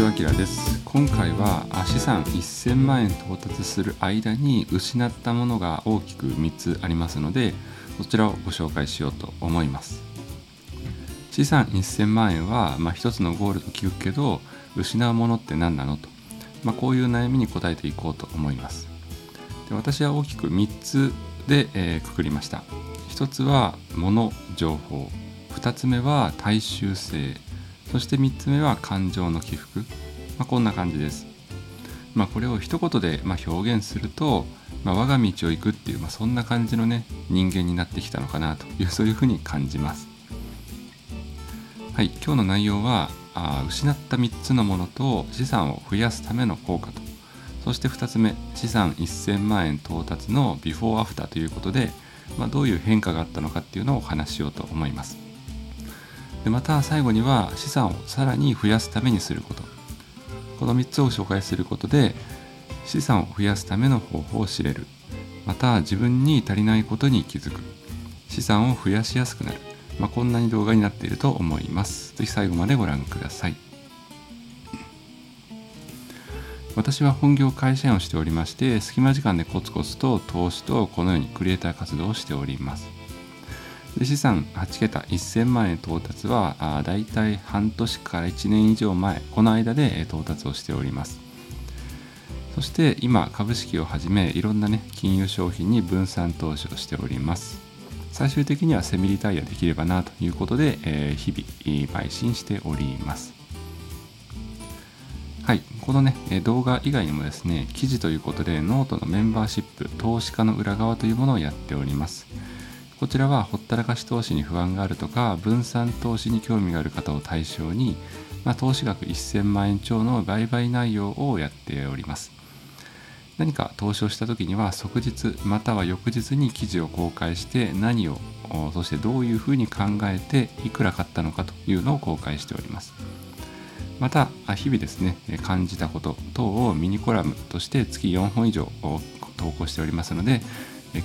ちはあきらです。今回は資産1000万円到達する間に失ったものが大きく3つありますのでそちらをご紹介しようと思います。資産1000万円は、まあ、一つのゴールと聞くけど失うものって何なのと、まあ、こういう悩みに答えていこうと思います。で私は大きく3つで、えー、くくりました。1つは物情報。2つ目は大衆性。そして3つ目は感情の起伏、まあ、こんな感じです。まあ、これを一言でま表現すると、まあ、我が道を行くっていう、まあ、そんな感じのね人間になってきたのかなという そういうふうに感じます。はい、今日の内容はあ失った3つのものと資産を増やすための効果とそして2つ目資産1000万円到達のビフォーアフターということで、まあ、どういう変化があったのかっていうのをお話ししようと思います。でまた最後には資産をさらに増やすためにすること。この3つを紹介することで資産を増やすための方法を知れる。また自分に足りないことに気づく。資産を増やしやすくなる、まあ、こんなに動画になっていると思います。是非最後までご覧ください。私は本業会社員をしておりまして隙間時間でコツコツと投資とこのようにクリエイター活動をしております。で資産8桁1000万円到達はあだいたい半年から1年以上前この間で到達をしております。そして今株式をはじめいろんなね金融商品に分散投資をしております。最終的にはセミリタイアできればなということで、えー、日々邁進しております。はい、このね動画以外にもですね記事ということでノートのメンバーシップ投資家の裏側というものをやっております。こちらはほったらかし投資に不安があるとか分散投資に興味がある方を対象に、まあ、投資額1000万円超の売買内容をやっております。何か投資をした時には即日または翌日に記事を公開して何をそしてどういうふうに考えていくら買ったのかというのを公開しております。また日々ですね感じたこと等をミニコラムとして月4本以上投稿しておりますので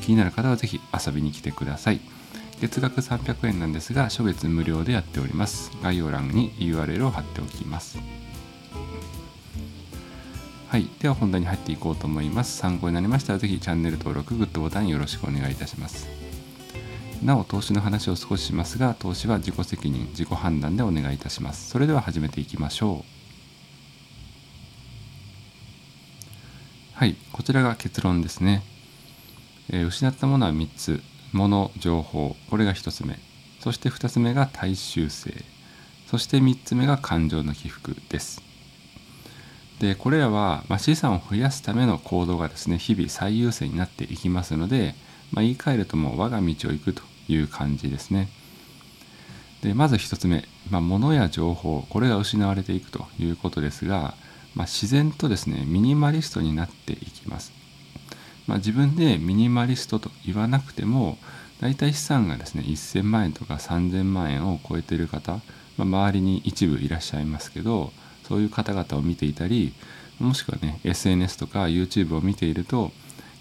気になる方はぜひ遊びに来てください。月額300円なんですが初月無料でやっております。概要欄に URL を貼っておきます。はい。では本題に入っていこうと思います。参考になりましたらぜひチャンネル登録グッドボタンよろしくお願いいたします。なお投資の話を少ししますが投資は自己責任自己判断でお願いいたします。それでは始めていきましょう。はい。こちらが結論ですね。えー、失ったものは3つ。物情報。これが1つ目。そして2つ目が大衆性そして3つ目が感情の起伏です。でこれらは、まあ、資産を増やすための行動がですね日々最優先になっていきますので、まあ、言い換えるともう我が道を行くという感じですね。でまず1つ目、まあ、物や情報。これが失われていくということですが、まあ、自然とですねミニマリストになっていきます。まあ、自分でミニマリストと言わなくても大体資産がですね1000万円とか3000万円を超えてる方、まあ、周りに一部いらっしゃいますけどそういう方々を見ていたりもしくはね SNS とか YouTube を見ていると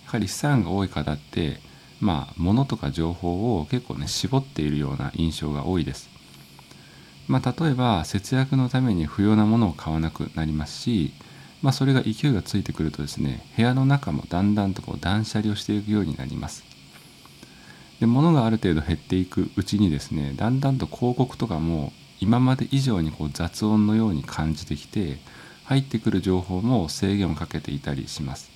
やはり資産が多い方ってまあ物とか情報を結構ね絞っているような印象が多いです。まあ、例えば節約のために不要なものを買わなくなりますしまあ、それが勢いがついてくるとですね部屋の中もだんだんとこう断捨離をしていくようになりますで物がある程度減っていくうちにですねだんだんと広告とかも今まで以上にこう雑音のように感じてきて入ってくる情報も制限をかけていたりします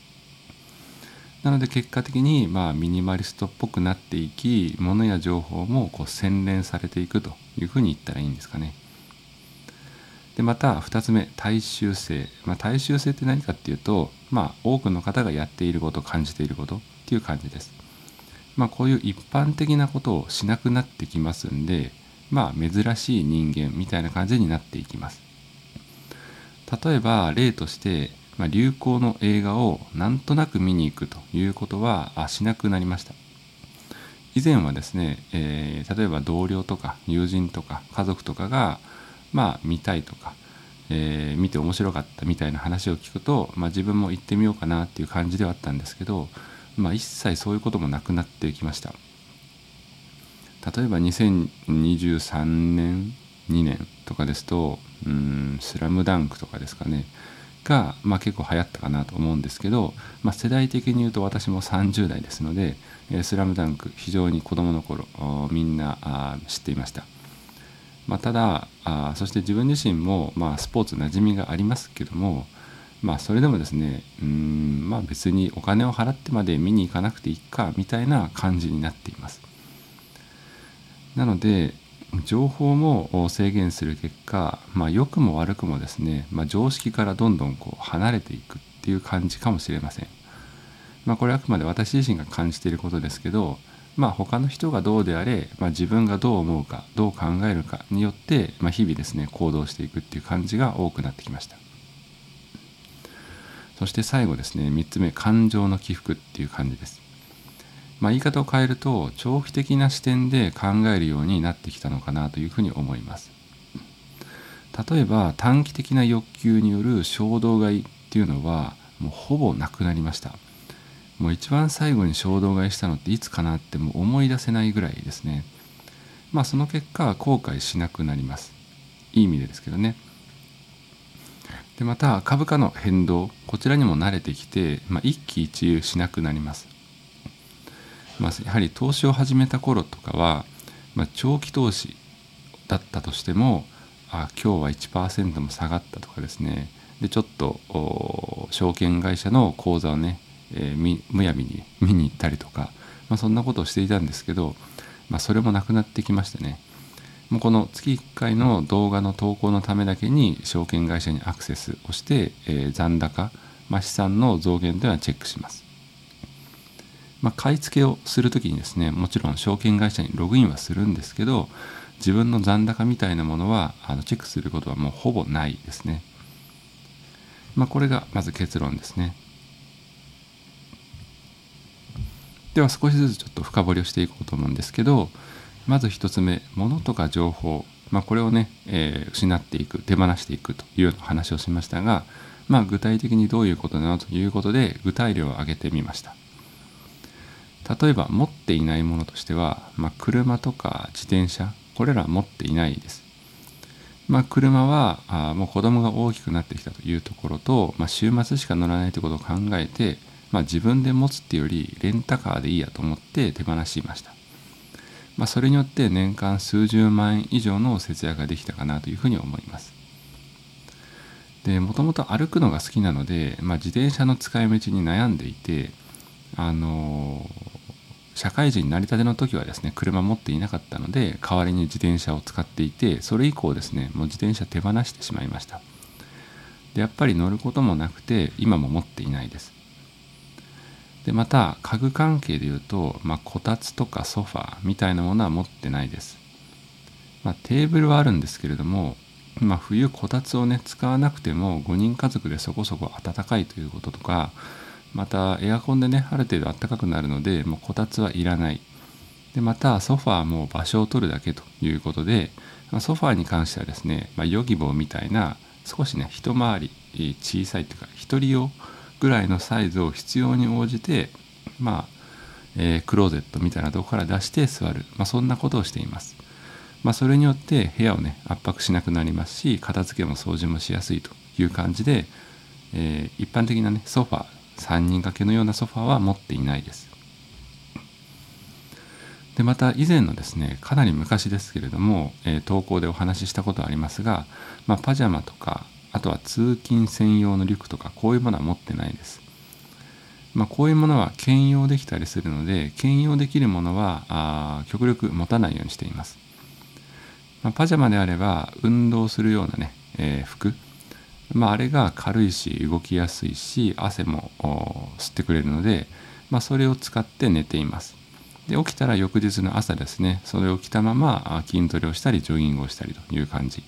なので結果的にまあミニマリストっぽくなっていき物や情報もこう洗練されていくというふうに言ったらいいんですかね。でまた2つ目大衆性、まあ、大衆性って何かっていうと、まあ、多くの方がやっていること感じていることっていう感じです。まあ、こういう一般的なことをしなくなってきますんでまあ珍しい人間みたいな感じになっていきます。例えば例として、まあ、流行の映画をなんとなく見に行くということはあしなくなりました。以前はですね、えー、例えば同僚とか友人とか家族とかがまあ見たいとか、えー、見て面白かったみたいな話を聞くと、まあ、自分も行ってみようかなっていう感じではあったんですけど、まあ、一切そういうこともなくなってきました例えば2023年2年とかですと「うんスラムダンクとかですかねが、まあ、結構流行ったかなと思うんですけど、まあ、世代的に言うと私も30代ですので「えー、スラムダンク非常に子どもの頃みんなあ知っていました。まあ、ただあそして自分自身も、まあ、スポーツ馴染みがありますけどもまあそれでもですねうんまあ別にお金を払ってまで見に行かなくていいかみたいな感じになっています。なので情報も制限する結果、まあ、良くも悪くもですね、まあ、常識からどんどんこう離れていくっていう感じかもしれません。まあ、これはあくまで私自身が感じていることですけど、まあ、他の人がどうであれ、まあ、自分がどう思うかどう考えるかによって、まあ、日々ですね行動していくっていう感じが多くなってきました。そして最後ですね3つ目感情の起伏っていう感じです。まあ、言い方を変えると長期的な視点で考えるようになってきたのかなというふうに思います例えば短期的な欲求による衝動買いっていうのはもうほぼなくなりましたもう一番最後に衝動買いしたのっていつかなっても思い出せないぐらいですね。まあその結果後悔しなくなります。いい意味でですけどね。でまた株価の変動こちらにも慣れてきて、まあ、一喜一憂しなくなります。まあ、やはり投資を始めた頃とかは、まあ、長期投資だったとしてもあ今日は1%も下がったとかですね。でちょっと証券会社の口座をね、えー、むやみに見に行ったりとか、まあ、そんなことをしていたんですけど、まあ、それもなくなってきましてねもうこの月1回の動画の投稿のためだけに証券会社にアクセスをして、えー、残高、まあ、資産の増減というのはチェックします。まあ、買い付けをする時にですねもちろん証券会社にログインはするんですけど自分の残高みたいなものはあのチェックすることはもうほぼないですね。まあ、これがまず結論ですね。では少しずつちょっと深掘りをしていこうと思うんですけどまず1つ目物とか情報、まあ、これをね、えー、失っていく手放していくというような話をしましたが、まあ、具体的にどういうことなのということで具体例を挙げてみました。例えば持っていないものとしては、まあ、車とか自転車これらは持っていないです。まあ、車はあもう子供が大きくなってきたというところと、まあ、週末しか乗らないということを考えて、まあ、自分で持つっていうよりレンタカーでいいやと思って手放しました。まあ、それによって年間数十万円以上の節約ができたかなというふうに思います。でもともと歩くのが好きなので、まあ、自転車の使い道に悩んでいてあの社会人になりたての時はですね車持っていなかったので代わりに自転車を使っていてそれ以降ですねもう自転車手放してしまいましたでやっぱり乗ることもなくて今も持っていないですでまた家具関係でいうと、まあ、こたつとかソファーみたいなものは持ってないです、まあ、テーブルはあるんですけれども、まあ、冬こたつをね使わなくても5人家族でそこそこ暖かいということとかまたエアコンでねある程度暖かくなるのでもうこたつはいらない。でまたソファーも場所を取るだけということで、まあ、ソファーに関してはですね、まあ、ヨギボーみたいな少しね一回り小さいというか1人用ぐらいのサイズを必要に応じてまあ、えー、クローゼットみたいなとこから出して座る、まあ、そんなことをしています。まあ、それによって部屋をね圧迫しなくなりますし片付けも掃除もしやすいという感じで、えー、一般的なねソファー3人掛けのようなソファーは持っていないです。でまた以前のですねかなり昔ですけれども、えー、投稿でお話ししたことありますが、まあ、パジャマとかあとは通勤専用のリュックとかこういうものは持ってないです。まあ、こういうものは兼用できたりするので兼用できるものはあ極力持たないようにしています。まあ、パジャマであれば運動するようなね、えー、服まあ、あれが軽いし動きやすいし汗も吸ってくれるので、まあ、それを使って寝ていますで起きたら翌日の朝ですねそれを着たまま筋トレをしたりジョギングをしたりという感じ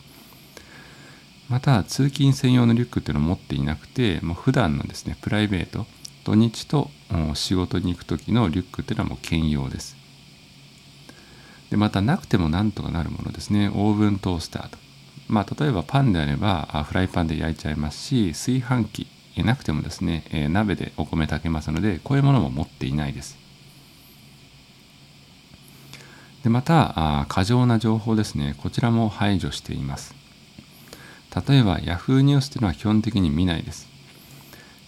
また通勤専用のリュックっていうのを持っていなくてもう普段のですねプライベート土日と仕事に行く時のリュックっていうのはもう兼用です。でまたなくてもなんとかなるものですね。オーブントースターと。まあ、例えばパンであればフライパンで焼いちゃいますし炊飯器なくてもですね、鍋でお米炊けますのでこういうものも持っていないです。でまた過剰な情報ですね。こちらも排除しています。例えば Yahoo ニュースっていうのは基本的に見ないです。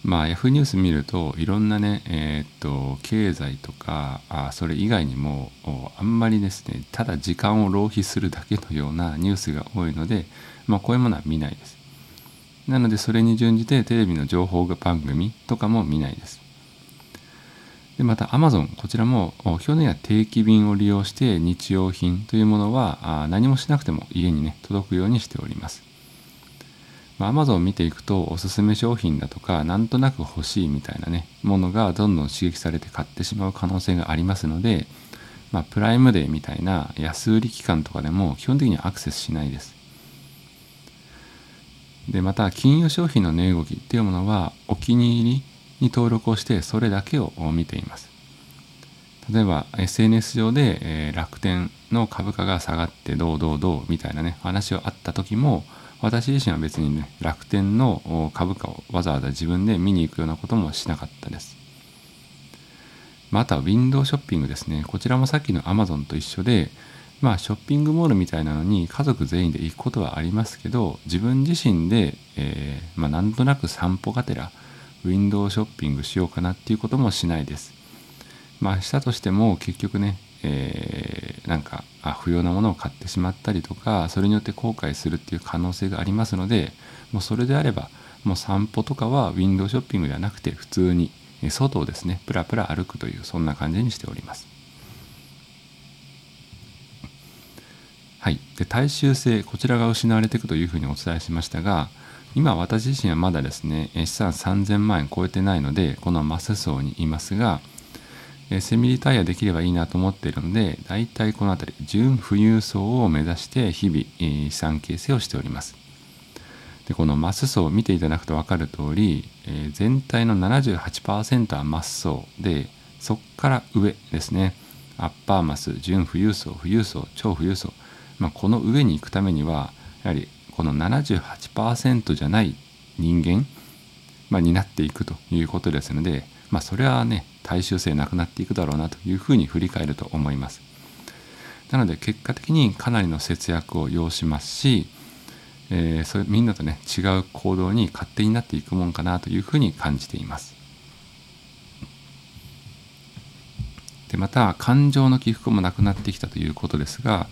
まあ Yahoo ニュース見るといろんなねえー、っと経済とかあそれ以外にもあんまりですねただ時間を浪費するだけのようなニュースが多いのでまあこういうものは見ないです。なのでそれに準じてテレビの情報番組とかも見ないです。でまた Amazon こちらも基本的には定期便を利用して日用品というものは何もしなくても家にね届くようにしております。まあ、Amazon を見ていくとおすすめ商品だとかなんとなく欲しいみたいなねものがどんどん刺激されて買ってしまう可能性がありますので、まあ、プライムデーみたいな安売り期間とかでも基本的にアクセスしないです。でまた金融商品の値動きっていうものはお気に入りに登録をしてそれだけを見ています例えば SNS 上で、え、楽天の株価が下がってどうどうどうみたいなね話をあった時も私自身は別にね楽天の株価をわざわざ自分で見に行くようなこともしなかったですまたウィンドウショッピングですねこちらもさっきの Amazon と一緒でまあショッピングモールみたいなのに家族全員で行くことはありますけど自分自身で、えー、まあ、なんとなく散歩がてらウィンドウショッピングしようかなっていうこともしないです。まあしたとしても結局ね、えー、なんかあ不要なものを買ってしまったりとかそれによって後悔するっていう可能性がありますのでもうそれであればもう散歩とかはウィンドウショッピングではなくて普通に外をですねプラプラ歩くというそんな感じにしております。はい、で大衆性こちらが失われていくというふうにお伝えしましたが今私自身はまだですね資産3000万円超えてないのでこのマス層にいますがセミリタイヤできればいいなと思っているのでだいたいこの辺り純富裕層を目指して日々資産形成をしております。でこのマス層を見ていただくと分かる通り全体の78%はマス層でそこから上ですね。アッパーマス純富裕層富裕層超富裕層、まあ、この上に行くためにはやはりこの78%じゃない人間、まあ、になっていくということですので、まあ、それはね大衆性なくなっていくだろうなというふうに振り返ると思います。なので結果的にかなりの節約を要しますし、えー、それみんなとね違う行動に勝手になっていくもんかなというふうに感じています。でまた感情の起伏もなくなってきたということですが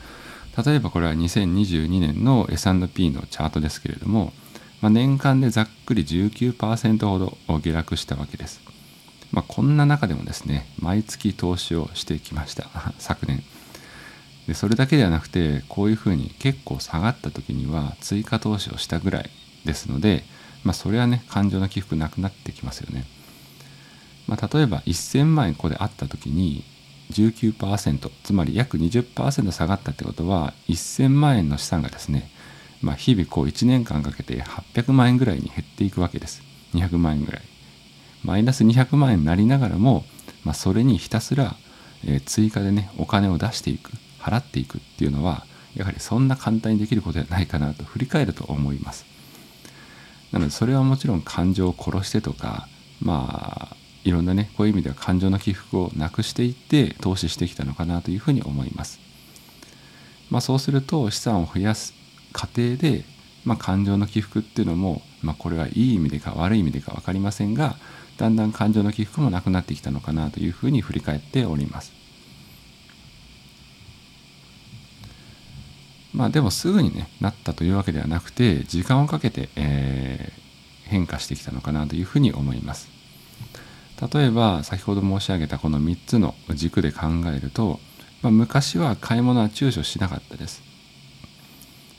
例えばこれは2022年の S&P のチャートですけれども、まあ、年間でざっくり19%ほど下落したわけです。まあ、こんな中でもですね毎月投資をしてきました。昨年。でそれだけではなくてこういうふうに結構下がった時には追加投資をしたぐらいですので、まあ、それはね感情の起伏なくなってきますよね、まあ、例えば1000万円ここであった時に19%つまり約20%下がったってことは1000万円の資産がですね、まあ、日々こう1年間かけて800万円ぐらいに減っていくわけです。200万円ぐらい。マイナス200万円になりながらも、まあ、それにひたすら、えー、追加でねお金を出していく払っていくっていうのはやはりそんな簡単にできることじゃないかなと振り返ると思いますなのでそれはもちろん感情を殺してとかまあいろんなねこういう意味では感情の起伏をなくしていって投資してきたのかなというふうに思います。まあ、そうすると資産を増やす過程で、まあ、感情の起伏っていうのも、まあ、これはいい意味でか悪い意味でか分かりませんがだんだん感情の起伏もなくなってきたのかなというふうに振り返っております。まあでもすぐにねなったというわけではなくて時間をかけて、えー、変化してきたのかなというふうに思います。例えば先ほど申し上げたこの3つの軸で考えると、まあ、昔は買い物は躊躇しなかったです。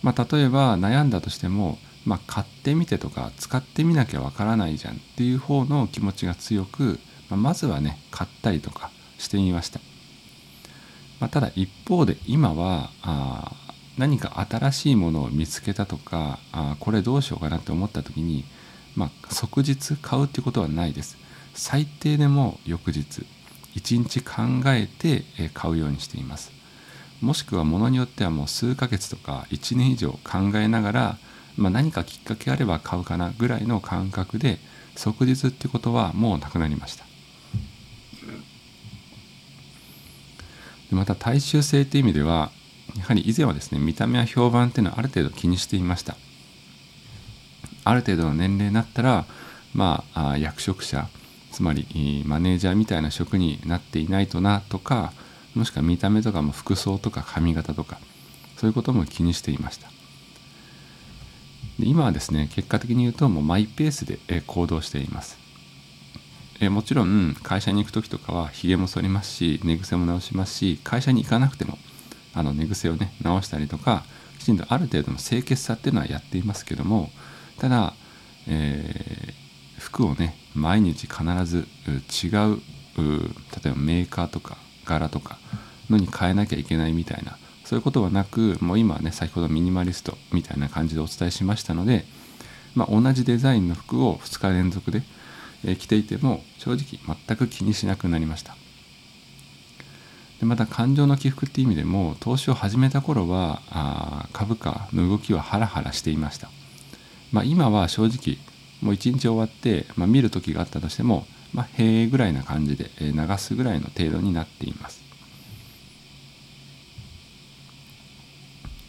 まあ、例えば悩んだとしても、まあ、買ってみてとか使ってみなきゃわからないじゃんっていう方の気持ちが強く、まあ、まずはね買ったりとかしてみました。まあ、ただ一方で今はあ何か新しいものを見つけたとかあこれどうしようかなって思った時に、まあ、即日買うっていうことはないです。最低でも翌日1日考えて買うようにしていますもしくはものによってはもう数ヶ月とか1年以上考えながら、まあ、何かきっかけあれば買うかなぐらいの感覚で即日ってことはもうなくなりました。でまた大衆性という意味ではやはり以前はですね見た目や評判っていうのはある程度気にしていました。ある程度の年齢になったらまあ役職者つまりマネージャーみたいな職になっていないとなとかもしくは見た目とかも服装とか髪型とかそういうことも気にしていました。で今はですね結果的に言うともうマイペースで行動しています。えもちろん会社に行く時とかはひげも剃りますし寝癖も直しますし会社に行かなくてもあの寝癖をね直したりとかきちんとある程度の清潔さっていうのはやっていますけどもただ、えー、服をね毎日必ず違う例えばメーカーとか柄とかのに変えなきゃいけないみたいなそういうことはなくもう今はね先ほどミニマリストみたいな感じでお伝えしましたので、まあ、同じデザインの服を2日連続で、え着ていても正直全く気にしなくなりました。でまた感情の起伏っていう意味でも投資を始めた頃はあ株価の動きはハラハラしていました、まあ、今は正直もう一日終わって、まあ、見る時があったとしても、まあ、平ぐらいな感じで流すぐらいの程度になっています。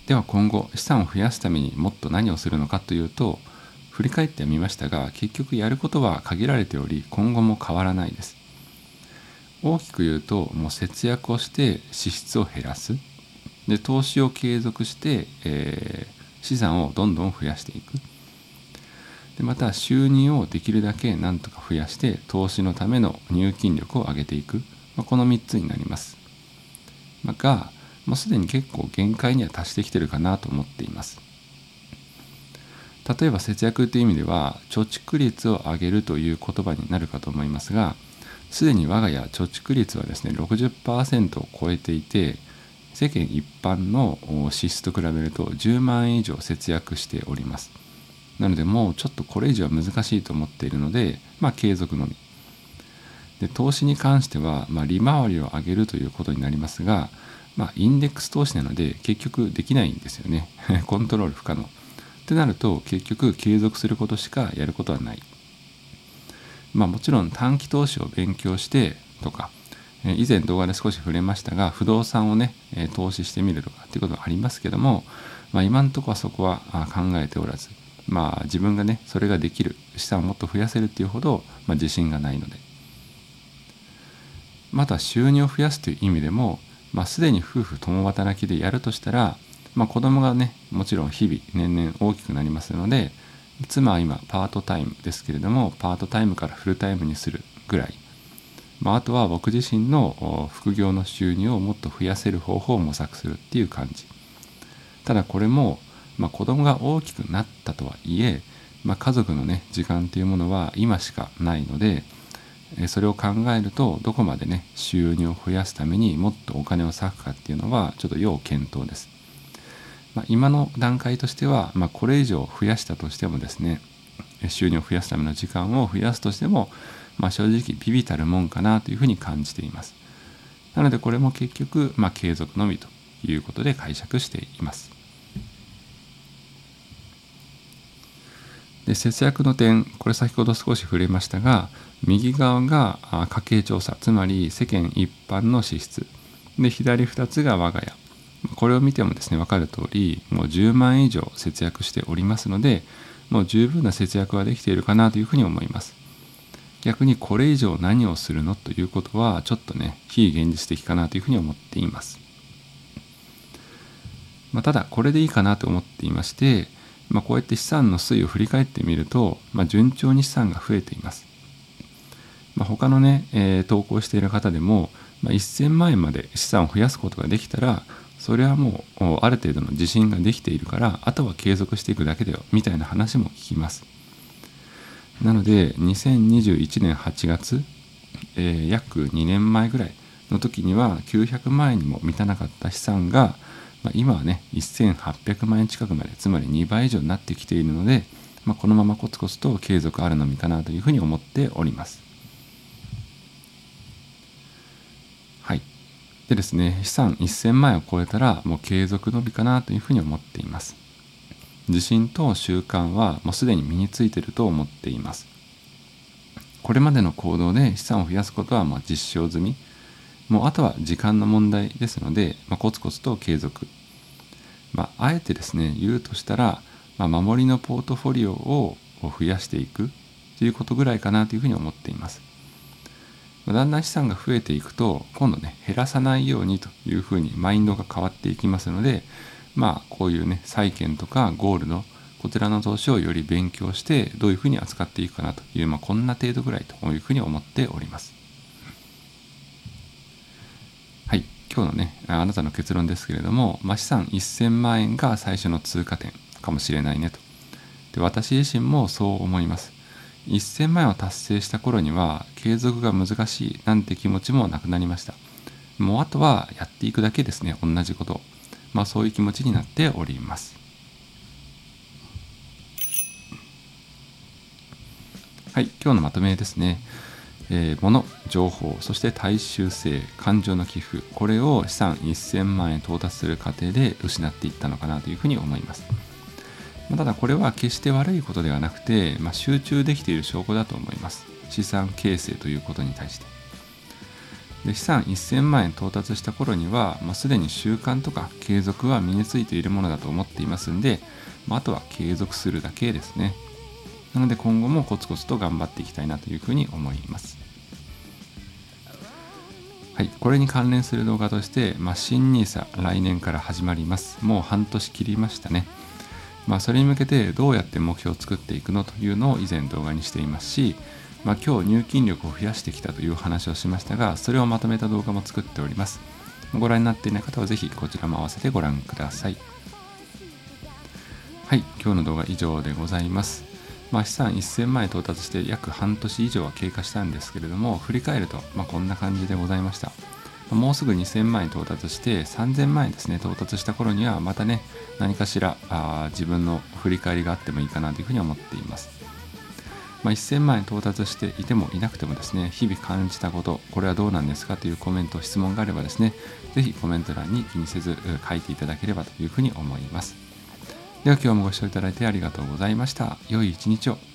では今後資産を増やすためにもっと何をするのかというと振り返ってみましたが結局やることは限られており今後も変わらないです。大きく言うともう節約をして支出を減らす。で投資を継続して、えー、資産をどんどん増やしていく。でまた収入をできるだけなんとか増やして投資のための入金力を上げていく、まあ、この3つになります、まあ、がもうすでに結構限界には達してきてるかなと思っています。例えば節約という意味では貯蓄率を上げるという言葉になるかと思いますがすでに我が家貯蓄率はですね60%を超えていて世間一般の支出と比べると10万円以上節約しております。なのでもうちょっとこれ以上は難しいと思っているのでまあ継続のみ。で投資に関しては、まあ、利回りを上げるということになりますがまあ、インデックス投資なので結局できないんですよね。コントロール不可能。ってなると結局継続することしかやることはない。まあもちろん短期投資を勉強してとか以前動画で少し触れましたが不動産をね投資してみるとかっていうことはありますけども、まあ、今のところはそこは考えておらずまあ自分がねそれができる資産をもっと増やせるっていうほど、まあ、自信がないので。また収入を増やすという意味でもまあ、すでに夫婦共働きでやるとしたら、まあ、子供がねもちろん日々年々大きくなりますので妻は今パートタイムですけれどもパートタイムからフルタイムにするぐらい、まあ、あとは僕自身の副業の収入をもっと増やせる方法を模索するっていう感じ。ただこれも、まあ、子供が大きくなったとはいえ、まあ、家族のね時間っていうものは今しかないのでそれを考えるとどこまでね収入を増やすためにもっとお金を割くかっていうのはちょっと要検討です。まあ、今の段階としては、まあ、これ以上増やしたとしてもですね収入を増やすための時間を増やすとしても、まあ、正直ビビたるもんかなというふうに感じています。なのでこれも結局、まあ、継続のみということで解釈しています。で節約の点これ先ほど少し触れましたが右側が家計調査つまり世間一般の支出。で左2つが我が家。これを見てもですね分かる通りもう10万円以上節約しておりますのでもう十分な節約はできているかなというふうに思います。逆にこれ以上何をするのということはちょっとね非現実的かなというふうに思っています、まあ、ただこれでいいかなと思っていましてまあ、こうやって資産の推移を振り返ってみると、まあ、順調に資産が増えています。まあ、他のね、えー、投稿している方でも、まあ、1000万円まで資産を増やすことができたらそれはもうある程度の自信ができているからあとは継続していくだけだよみたいな話も聞きます。なので2021年8月、えー、約2年前ぐらいの時には900万円にも満たなかった資産がまあ、今はね1800万円近くまでつまり2倍以上になってきているので、まあ、このままコツコツと継続あるのみかなというふうに思っております。はい。でですね、資産1000万円を超えたらもう継続のみかなというふうに思っています。自信と習慣はもうすでに身についていると思っています。これまでの行動で資産を増やすことはま実証済み。もうあとは時間の問題ですので、まあ、コツコツと継続、まあ、あえてですね言うとしたら、まあ、守りのポートフォリオを増やしていくということぐらいかなというふうに思っています。まだんだん資産が増えていくと今度ね減らさないようにというふうにマインドが変わっていきますのでまあこういうね債券とかゴールドこちらの投資をより勉強してどういうふうに扱っていくかなという、まあ、こんな程度ぐらいというふうに思っております。はい、今日のねあなたの結論ですけれども、まあ、資産1000万円が最初の通過点かもしれないねと。で私自身もそう思います。1000万円を達成した頃には継続が難しいなんて気持ちもなくなりました。もうあとはやっていくだけですね、同じこと。まあそういう気持ちになっております。はい、今日のまとめですね。えー、物、情報、そして大衆性、感情の寄付、これを資産1000万円到達する過程で失っていったのかなというふうに思います。ただこれは決して悪いことではなくて、まあ、集中できている証拠だと思います。資産形成ということに対して。で資産1000万円到達した頃には、まあ、すでに習慣とか継続は身についているものだと思っていますんで、まあ、あとは継続するだけですね。なので今後もコツコツと頑張っていきたいなというふうに思います。はい、これに関連する動画として、まあ、新 NISA 来年から始まります。もう半年切りましたね。まあ、それに向けてどうやって目標を作っていくのというのを以前動画にしていますし、まあ、今日入金力を増やしてきたという話をしましたが、それをまとめた動画も作っております。ご覧になっていない方はぜひこちらも合わせてご覧ください。はい、今日の動画以上でございます。まあ、資産1000万円到達して約半年以上は経過したんですけれども振り返ると、まあ、こんな感じでございましたもうすぐ2000万円到達して3000万円ですね到達した頃にはまたね何かしらあ自分の振り返りがあってもいいかなというふうに思っていますまあ、1000万円到達していてもいなくてもですね、日々感じたこと、これはどうなんですかというコメント、質問があればですね、ぜひコメント欄に気にせず書いていただければというふうに思います。では今日もご視聴いただいてありがとうございました。良い一日を。